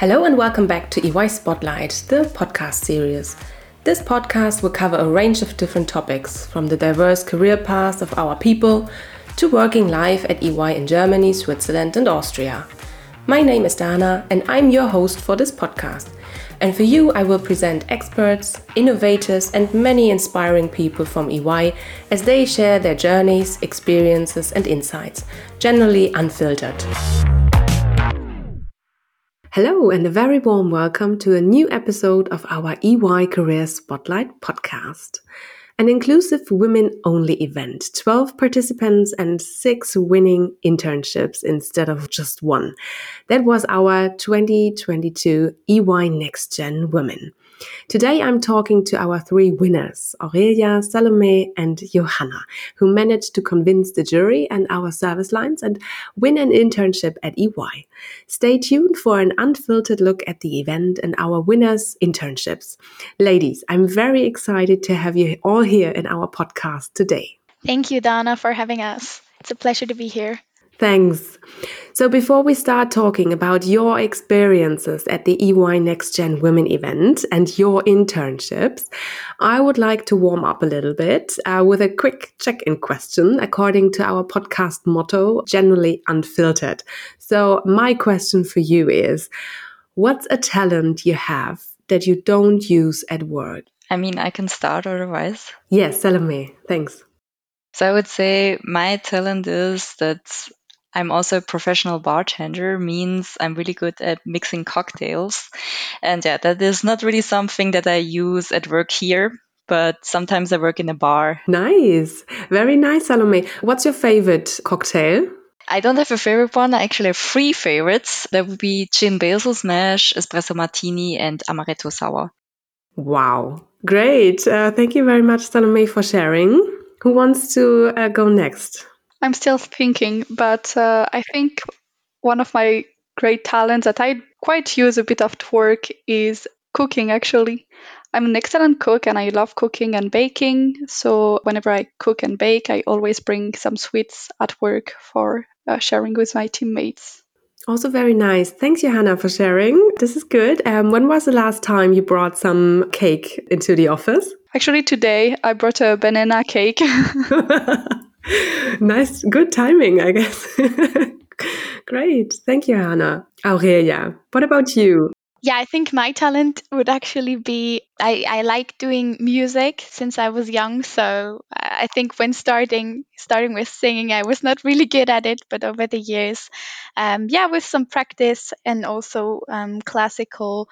Hello and welcome back to EY Spotlight, the podcast series. This podcast will cover a range of different topics, from the diverse career paths of our people to working life at EY in Germany, Switzerland, and Austria. My name is Dana, and I'm your host for this podcast. And for you, I will present experts, innovators, and many inspiring people from EY as they share their journeys, experiences, and insights, generally unfiltered. Hello, and a very warm welcome to a new episode of our EY Career Spotlight podcast an inclusive women only event 12 participants and six winning internships instead of just one. That was our 2022 EY Next Gen Women. Today I'm talking to our three winners, Aurelia, Salome, and Johanna, who managed to convince the jury and our service lines and win an internship at EY. Stay tuned for an unfiltered look at the event and our winners' internships. Ladies, I'm very excited to have you all here in our podcast today. Thank you, Dana, for having us. It's a pleasure to be here. Thanks. So, before we start talking about your experiences at the EY Next Gen Women event and your internships, I would like to warm up a little bit uh, with a quick check in question according to our podcast motto, generally unfiltered. So, my question for you is what's a talent you have that you don't use at work? I mean, I can start otherwise. Yes, Salome, thanks. So I would say my talent is that I'm also a professional bartender, means I'm really good at mixing cocktails. And yeah, that is not really something that I use at work here, but sometimes I work in a bar. Nice. Very nice, Salome. What's your favorite cocktail? I don't have a favorite one. I actually have three favorites. That would be gin basil smash, espresso martini, and amaretto sour. Wow. Great. Uh, thank you very much, Salome, for sharing. Who wants to uh, go next? I'm still thinking, but uh, I think one of my great talents that I quite use a bit of work is cooking actually. I'm an excellent cook and I love cooking and baking. So whenever I cook and bake, I always bring some sweets at work for uh, sharing with my teammates. Also, very nice. Thanks, Johanna, for sharing. This is good. Um, when was the last time you brought some cake into the office? Actually, today I brought a banana cake. nice, good timing, I guess. Great. Thank you, Hannah. Aurelia, what about you? Yeah, I think my talent would actually be I, I like doing music since I was young. So I think when starting starting with singing, I was not really good at it, but over the years, um, yeah, with some practice and also um, classical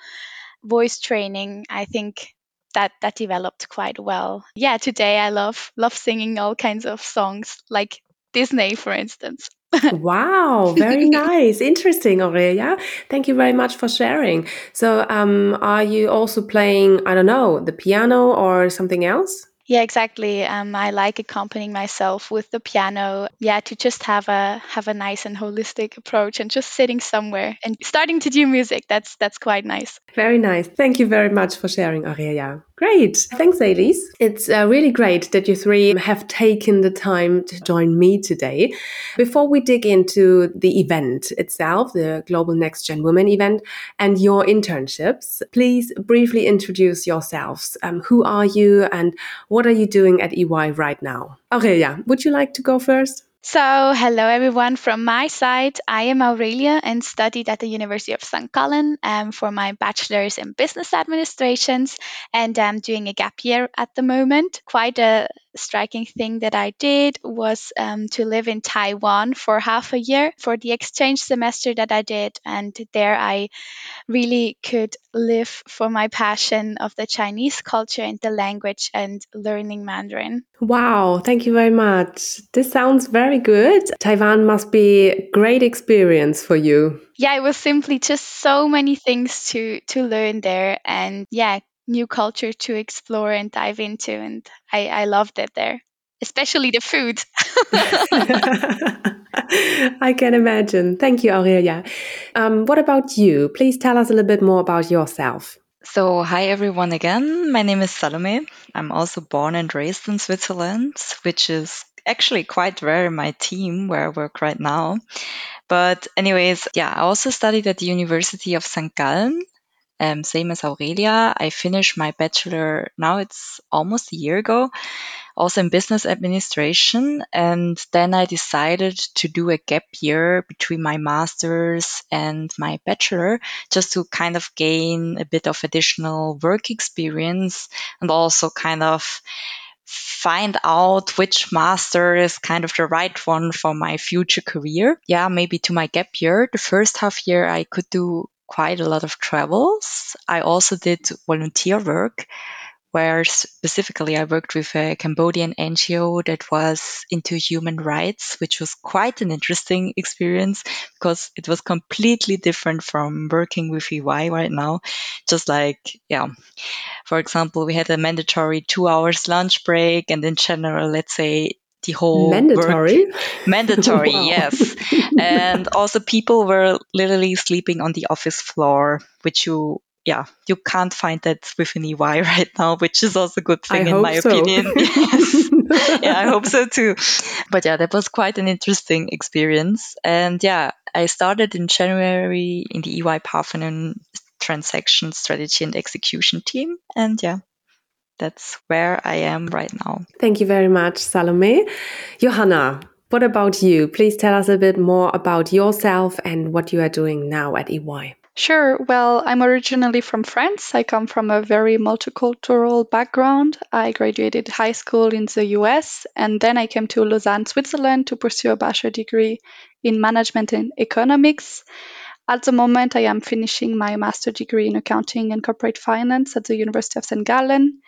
voice training, I think that that developed quite well. Yeah, today I love love singing all kinds of songs like Disney, for instance. wow, very nice. Interesting, Aurelia. Thank you very much for sharing. So, um, are you also playing, I don't know, the piano or something else? Yeah, exactly. Um, I like accompanying myself with the piano. Yeah, to just have a have a nice and holistic approach, and just sitting somewhere and starting to do music. That's that's quite nice. Very nice. Thank you very much for sharing, Aurelia. Great. Thanks, Elise. It's uh, really great that you three have taken the time to join me today. Before we dig into the event itself, the Global Next Gen Women event, and your internships, please briefly introduce yourselves. Um, who are you and what are you doing at EY right now? Aurelia, would you like to go first? So, hello everyone from my side. I am Aurelia and studied at the University of St. Gallen um, for my bachelor's in business administrations, and I'm doing a gap year at the moment. Quite a striking thing that I did was um, to live in Taiwan for half a year for the exchange semester that I did. And there I really could live for my passion of the Chinese culture and the language and learning Mandarin. Wow, thank you very much. This sounds very good. Taiwan must be a great experience for you. Yeah, it was simply just so many things to to learn there and yeah, new culture to explore and dive into. And I, I loved it there, especially the food. I can imagine. Thank you, Aurelia. Um, what about you? Please tell us a little bit more about yourself. So, hi everyone again. My name is Salome. I'm also born and raised in Switzerland, which is actually quite rare in my team where I work right now. But anyways, yeah, I also studied at the University of St. Gallen. Um, same as Aurelia. I finished my bachelor now it's almost a year ago, also in business administration. And then I decided to do a gap year between my master's and my bachelor just to kind of gain a bit of additional work experience and also kind of find out which master is kind of the right one for my future career. Yeah, maybe to my gap year. The first half year, I could do quite a lot of travels. I also did volunteer work where specifically I worked with a Cambodian NGO that was into human rights, which was quite an interesting experience because it was completely different from working with EY right now. Just like, yeah, for example, we had a mandatory two hours lunch break and in general, let's say the whole mandatory work. mandatory yes and also people were literally sleeping on the office floor which you yeah, you can't find that with an EY right now, which is also a good thing I in my so. opinion. yes. yeah, I hope so too. But yeah, that was quite an interesting experience. And yeah, I started in January in the EY Parthenon transaction strategy and execution team. And yeah, that's where I am right now. Thank you very much, Salome. Johanna, what about you? Please tell us a bit more about yourself and what you are doing now at EY. Sure. Well, I'm originally from France. I come from a very multicultural background. I graduated high school in the US and then I came to Lausanne, Switzerland to pursue a bachelor degree in management and economics. At the moment, I am finishing my master degree in accounting and corporate finance at the University of St. Gallen.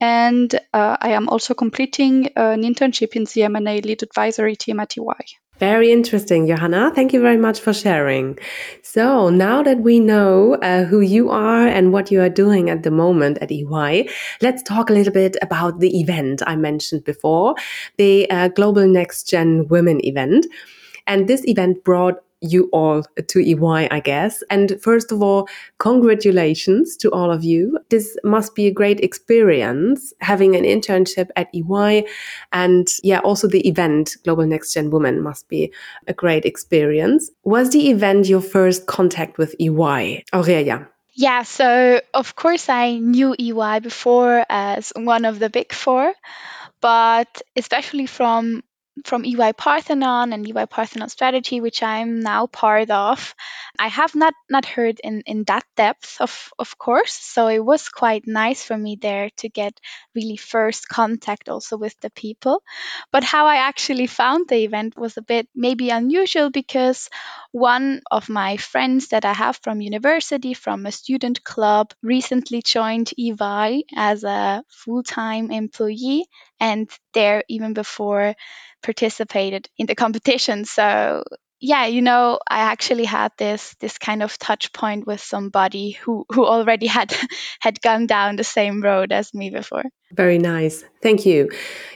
And uh, I am also completing an internship in the M&A lead advisory team at EY. Very interesting, Johanna. Thank you very much for sharing. So now that we know uh, who you are and what you are doing at the moment at EY, let's talk a little bit about the event I mentioned before, the uh, Global Next Gen Women event. And this event brought you all to EY, I guess. And first of all, congratulations to all of you. This must be a great experience having an internship at EY. And yeah, also the event, Global Next Gen Women, must be a great experience. Was the event your first contact with EY? Aurelia. Yeah, so of course I knew EY before as one of the big four, but especially from from EY Parthenon and EY Parthenon Strategy, which I'm now part of, I have not not heard in in that depth, of of course. So it was quite nice for me there to get really first contact also with the people. But how I actually found the event was a bit maybe unusual because one of my friends that I have from university, from a student club, recently joined EY as a full time employee, and there even before participated in the competition. So yeah, you know, I actually had this this kind of touch point with somebody who who already had had gone down the same road as me before. Very nice. Thank you.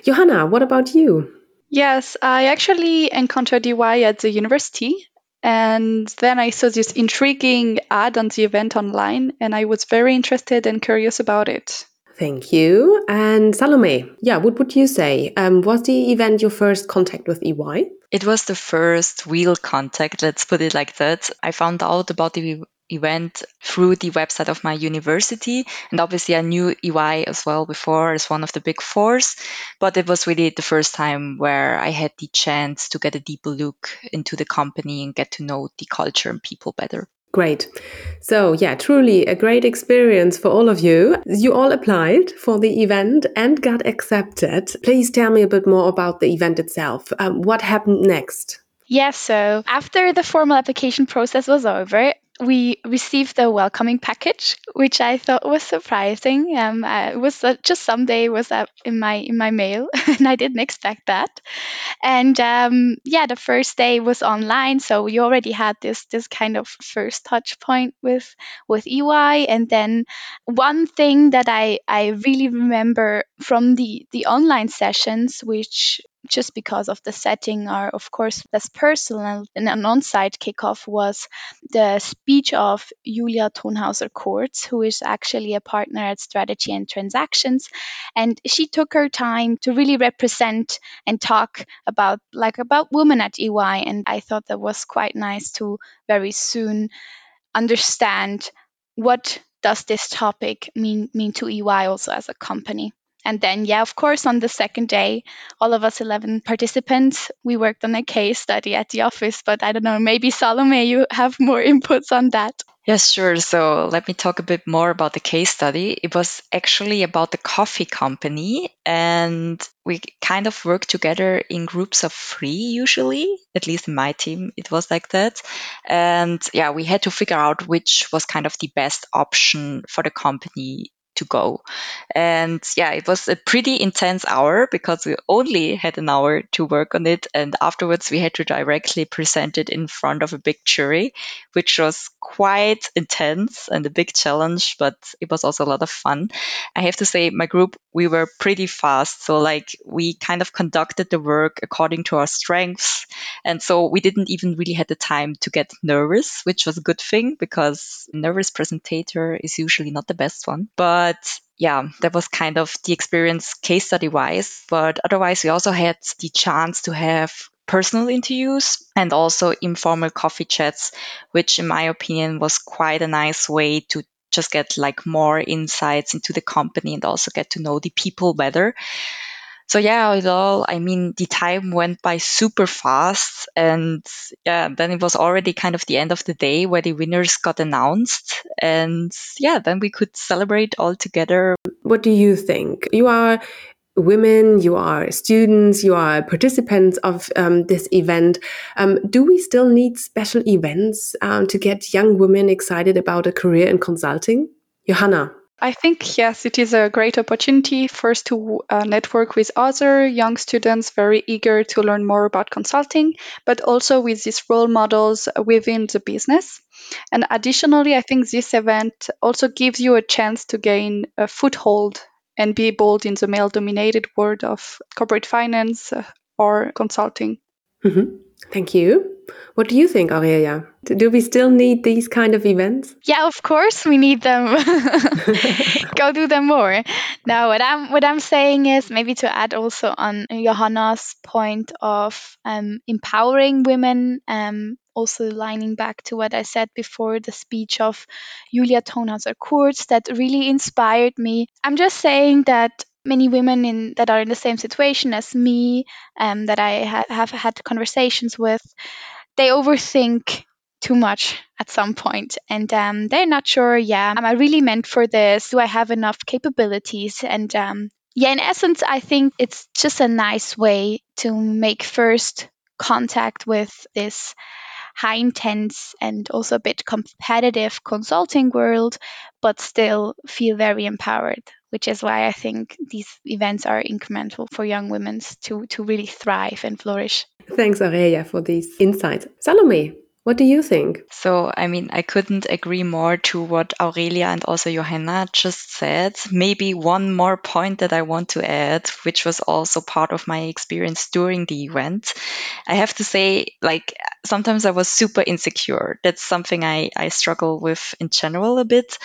Johanna, what about you? Yes, I actually encountered EY at the university and then I saw this intriguing ad on the event online and I was very interested and curious about it. Thank you. And Salome, yeah, what would you say? Um, was the event your first contact with EY? It was the first real contact, let's put it like that. I found out about the event through the website of my university. And obviously, I knew EY as well before as one of the big fours. But it was really the first time where I had the chance to get a deeper look into the company and get to know the culture and people better. Great. So, yeah, truly a great experience for all of you. You all applied for the event and got accepted. Please tell me a bit more about the event itself. Um, what happened next? Yes, so after the formal application process was over, we received a welcoming package, which I thought was surprising. Um, uh, it was uh, just someday was in my in my mail, and I didn't expect that. And um, yeah, the first day was online, so we already had this this kind of first touch point with with EY. And then one thing that I I really remember from the the online sessions, which just because of the setting are of course less personal. And an on-site kickoff was the speech of Julia Thonhauser Kurz who is actually a partner at strategy and transactions. And she took her time to really represent and talk about like about women at EY and I thought that was quite nice to very soon understand what does this topic mean mean to EY also as a company and then, yeah, of course, on the second day, all of us 11 participants, we worked on a case study at the office. But I don't know, maybe Salome, you have more inputs on that. Yes, sure. So let me talk a bit more about the case study. It was actually about the coffee company, and we kind of worked together in groups of three, usually, at least in my team, it was like that. And yeah, we had to figure out which was kind of the best option for the company to go. And yeah, it was a pretty intense hour because we only had an hour to work on it. And afterwards, we had to directly present it in front of a big jury, which was quite intense and a big challenge, but it was also a lot of fun. I have to say, my group, we were pretty fast. So, like, we kind of conducted the work according to our strengths. And so we didn't even really had the time to get nervous, which was a good thing because nervous presentator is usually not the best one. But but yeah, that was kind of the experience case study wise. But otherwise, we also had the chance to have personal interviews and also informal coffee chats, which in my opinion was quite a nice way to just get like more insights into the company and also get to know the people better. So yeah, it all, I mean, the time went by super fast. And yeah, then it was already kind of the end of the day where the winners got announced. And yeah, then we could celebrate all together. What do you think? You are women, you are students, you are participants of um, this event. Um, do we still need special events um, to get young women excited about a career in consulting? Johanna. I think, yes, it is a great opportunity first to uh, network with other young students very eager to learn more about consulting, but also with these role models within the business. And additionally, I think this event also gives you a chance to gain a foothold and be bold in the male dominated world of corporate finance uh, or consulting. Mm-hmm. Thank you. What do you think, Aurelia? Do we still need these kind of events? Yeah, of course we need them. Go do them more. Now, what I'm what I'm saying is maybe to add also on Johanna's point of um, empowering women. Um, also lining back to what I said before, the speech of Julia Thonhauser Kurz that really inspired me. I'm just saying that many women in that are in the same situation as me, um, that I ha- have had conversations with, they overthink too much at some point and um, they're not sure yeah am i really meant for this? Do i have enough capabilities? And um, yeah in essence i think it's just a nice way to make first contact with this high intense and also a bit competitive consulting world but still feel very empowered which is why I think these events are incremental for young women to, to really thrive and flourish. Thanks, Aurelia, for these insights. Salome, what do you think? So, I mean, I couldn't agree more to what Aurelia and also Johanna just said. Maybe one more point that I want to add, which was also part of my experience during the event. I have to say, like, sometimes I was super insecure. That's something I, I struggle with in general a bit.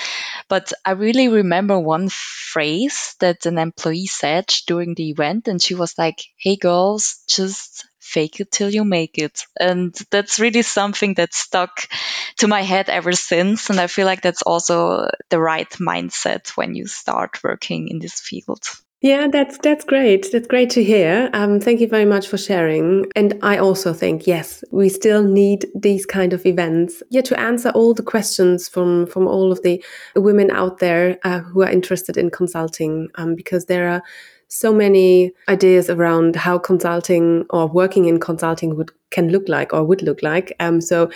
But I really remember one phrase that an employee said during the event, and she was like, Hey, girls, just fake it till you make it. And that's really something that stuck to my head ever since. And I feel like that's also the right mindset when you start working in this field. Yeah, that's that's great. That's great to hear. Um, thank you very much for sharing. And I also think yes, we still need these kind of events. Yeah, to answer all the questions from from all of the women out there uh, who are interested in consulting, um, because there are so many ideas around how consulting or working in consulting would can look like or would look like. Um, so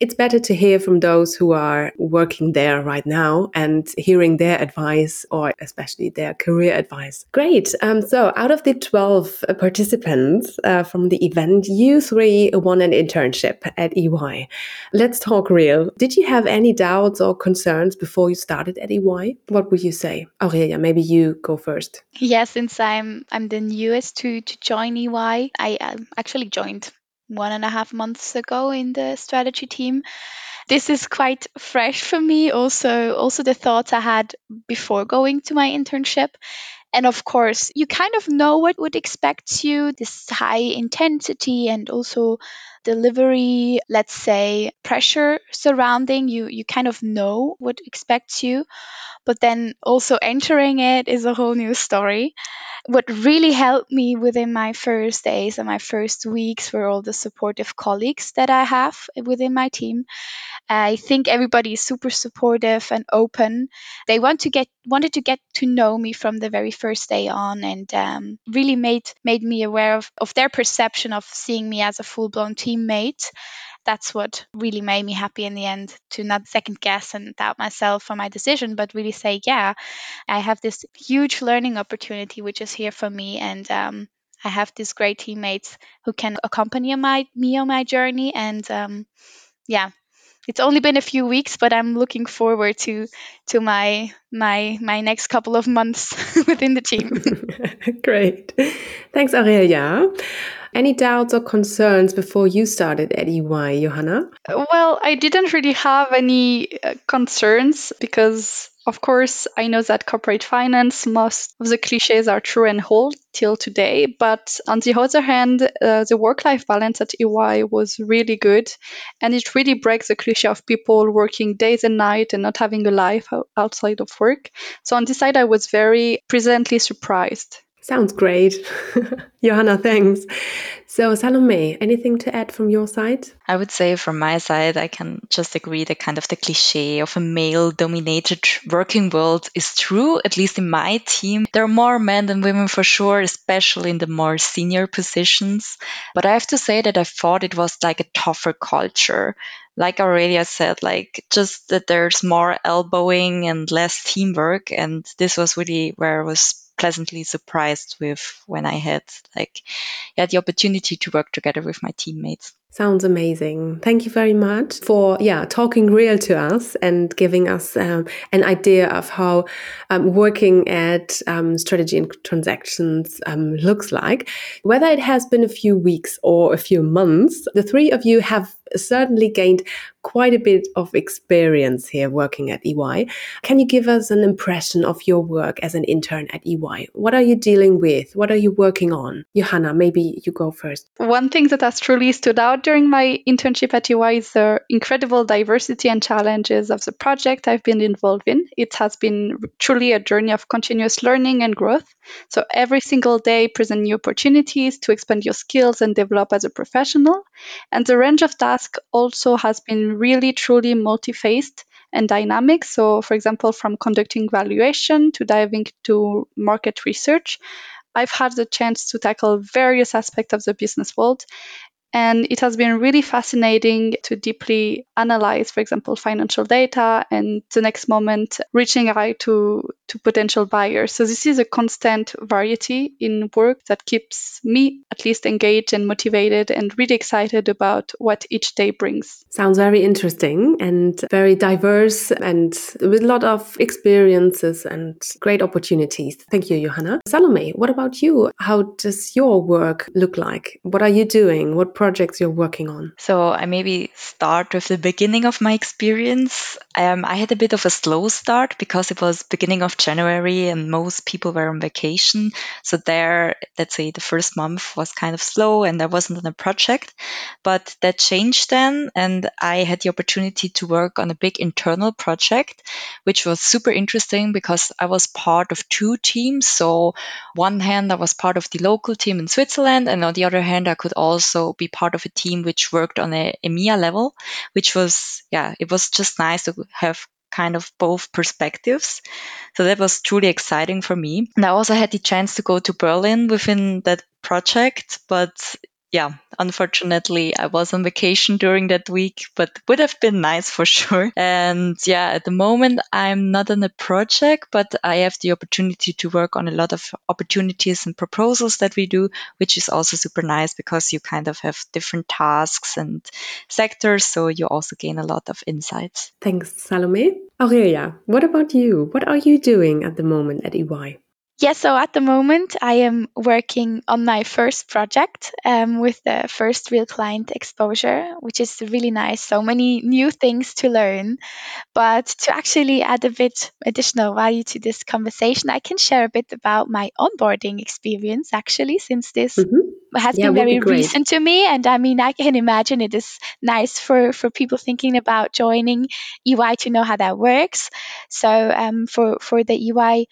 it's better to hear from those who are working there right now and hearing their advice or especially their career advice. Great. Um, so out of the 12 participants uh, from the event, you three won an internship at EY. Let's talk real. Did you have any doubts or concerns before you started at EY? What would you say? Aurelia, maybe you go first. Yeah, since I'm I'm the newest to to join EY, I um, actually joined one and a half months ago in the strategy team. This is quite fresh for me. Also, also the thoughts I had before going to my internship. And of course, you kind of know what would expect you this high intensity and also delivery, let's say, pressure surrounding you. You kind of know what expects you. But then also entering it is a whole new story what really helped me within my first days and my first weeks were all the supportive colleagues that I have within my team. I think everybody is super supportive and open. They want to get wanted to get to know me from the very first day on, and um, really made made me aware of, of their perception of seeing me as a full blown teammate that's what really made me happy in the end to not second guess and doubt myself for my decision, but really say, yeah, I have this huge learning opportunity which is here for me. And um, I have these great teammates who can accompany my, me on my journey. And um, yeah, it's only been a few weeks, but I'm looking forward to to my my my next couple of months within the team. Great, thanks, Aurelia. Any doubts or concerns before you started at EY, Johanna? Well, I didn't really have any uh, concerns because of course, I know that corporate finance, most of the cliches are true and hold till today. But on the other hand, uh, the work life balance at EY was really good. And it really breaks the cliche of people working days and night and not having a life outside of work. So on this side, I was very pleasantly surprised. Sounds great. Johanna, thanks. So, Salome, anything to add from your side? I would say from my side, I can just agree that kind of the cliche of a male dominated working world is true, at least in my team. There are more men than women for sure, especially in the more senior positions. But I have to say that I thought it was like a tougher culture like Aurelia said, like just that there's more elbowing and less teamwork. And this was really where I was pleasantly surprised with when I had like yeah the opportunity to work together with my teammates. Sounds amazing. Thank you very much for yeah talking real to us and giving us um, an idea of how um, working at um, strategy and transactions um, looks like. Whether it has been a few weeks or a few months, the three of you have certainly gained quite a bit of experience here working at EY. Can you give us an impression of your work as an intern at EY? What are you dealing with? What are you working on? Johanna, maybe you go first. One thing that has truly stood out during my internship at EY is the incredible diversity and challenges of the project I've been involved in. It has been truly a journey of continuous learning and growth. So every single day present new opportunities to expand your skills and develop as a professional. And the range of tasks also has been really truly multi-faced and dynamic. So, for example, from conducting valuation to diving to market research, I've had the chance to tackle various aspects of the business world and it has been really fascinating to deeply analyze, for example, financial data and the next moment reaching out to, to potential buyers. So this is a constant variety in work that keeps me at least engaged and motivated and really excited about what each day brings. Sounds very interesting and very diverse and with a lot of experiences and great opportunities. Thank you, Johanna. Salome, what about you? How does your work look like? What are you doing? What projects you're working on? So I maybe start with the beginning of my experience. Um, I had a bit of a slow start because it was beginning of January and most people were on vacation. So there, let's say the first month was kind of slow and I wasn't on a project, but that changed then. And I had the opportunity to work on a big internal project, which was super interesting because I was part of two teams. So one hand, I was part of the local team in Switzerland. And on the other hand, I could also be part of a team which worked on a EMEA level, which was, yeah, it was just nice to have kind of both perspectives. So that was truly exciting for me. And I also had the chance to go to Berlin within that project, but yeah, unfortunately, I was on vacation during that week, but would have been nice for sure. And yeah, at the moment, I'm not on a project, but I have the opportunity to work on a lot of opportunities and proposals that we do, which is also super nice because you kind of have different tasks and sectors. So you also gain a lot of insights. Thanks, Salome. Aurelia, what about you? What are you doing at the moment at EY? Yeah, so at the moment, I am working on my first project um, with the first real client exposure, which is really nice. So many new things to learn. But to actually add a bit additional value to this conversation, I can share a bit about my onboarding experience actually, since this mm-hmm. has yeah, been very be recent to me. And I mean, I can imagine it is nice for, for people thinking about joining EY to know how that works. So um, for, for the EY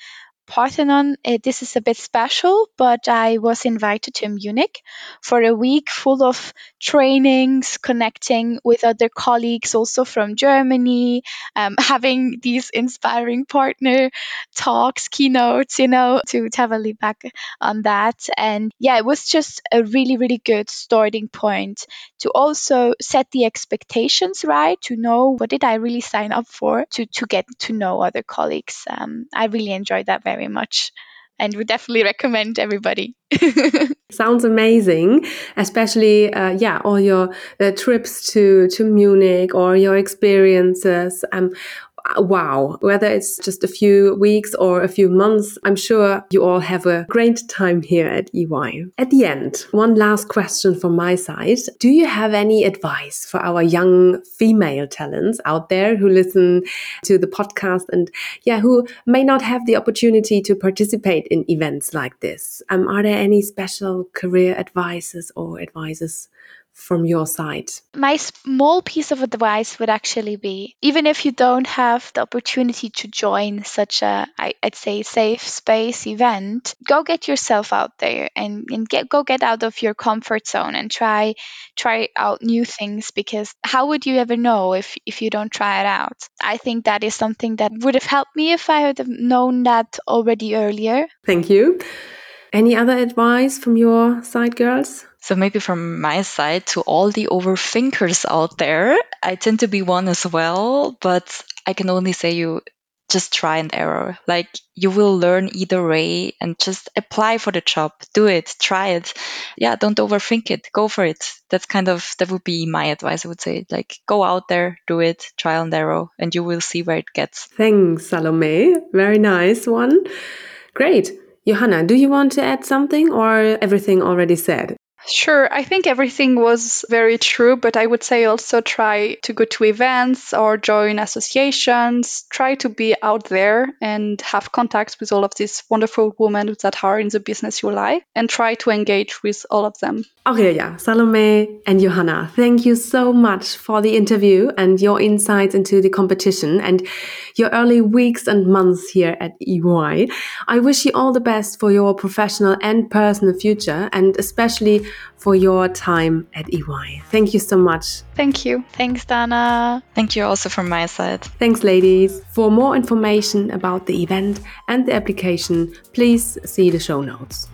Parthenon, uh, this is a bit special, but I was invited to Munich for a week full of trainings, connecting with other colleagues also from Germany, um, having these inspiring partner talks, keynotes, you know, to, to have a look back on that. And yeah, it was just a really, really good starting point to also set the expectations right, to know what did I really sign up for, to, to get to know other colleagues. Um, I really enjoyed that very very much and we definitely recommend everybody. Sounds amazing, especially uh, yeah, all your uh, trips to to Munich or your experiences. Um, wow, whether it's just a few weeks or a few months, I'm sure you all have a great time here at EY. At the end, one last question from my side. Do you have any advice for our young female talents out there who listen to the podcast and yeah, who may not have the opportunity to participate in events like this? Um, are there any special career advices or advices from your side? My small piece of advice would actually be even if you don't have the opportunity to join such a, I'd say, safe space event, go get yourself out there and, and get go get out of your comfort zone and try try out new things because how would you ever know if, if you don't try it out? I think that is something that would have helped me if I had known that already earlier. Thank you. Any other advice from your side, girls? So maybe from my side to all the overthinkers out there, I tend to be one as well, but I can only say you just try and error. Like you will learn either way and just apply for the job. Do it, try it. Yeah, don't overthink it. Go for it. That's kind of that would be my advice. I would say like go out there, do it, trial and error, and you will see where it gets. Thanks, Salome. Very nice one. Great. Johanna, do you want to add something or everything already said? Sure, I think everything was very true, but I would say also try to go to events or join associations, try to be out there and have contacts with all of these wonderful women that are in the business you like and try to engage with all of them. Aurelia, Salome, and Johanna, thank you so much for the interview and your insights into the competition and your early weeks and months here at EY. I wish you all the best for your professional and personal future and especially for your time at EY. Thank you so much. Thank you. Thanks, Dana. Thank you also from my side. Thanks, ladies. For more information about the event and the application, please see the show notes.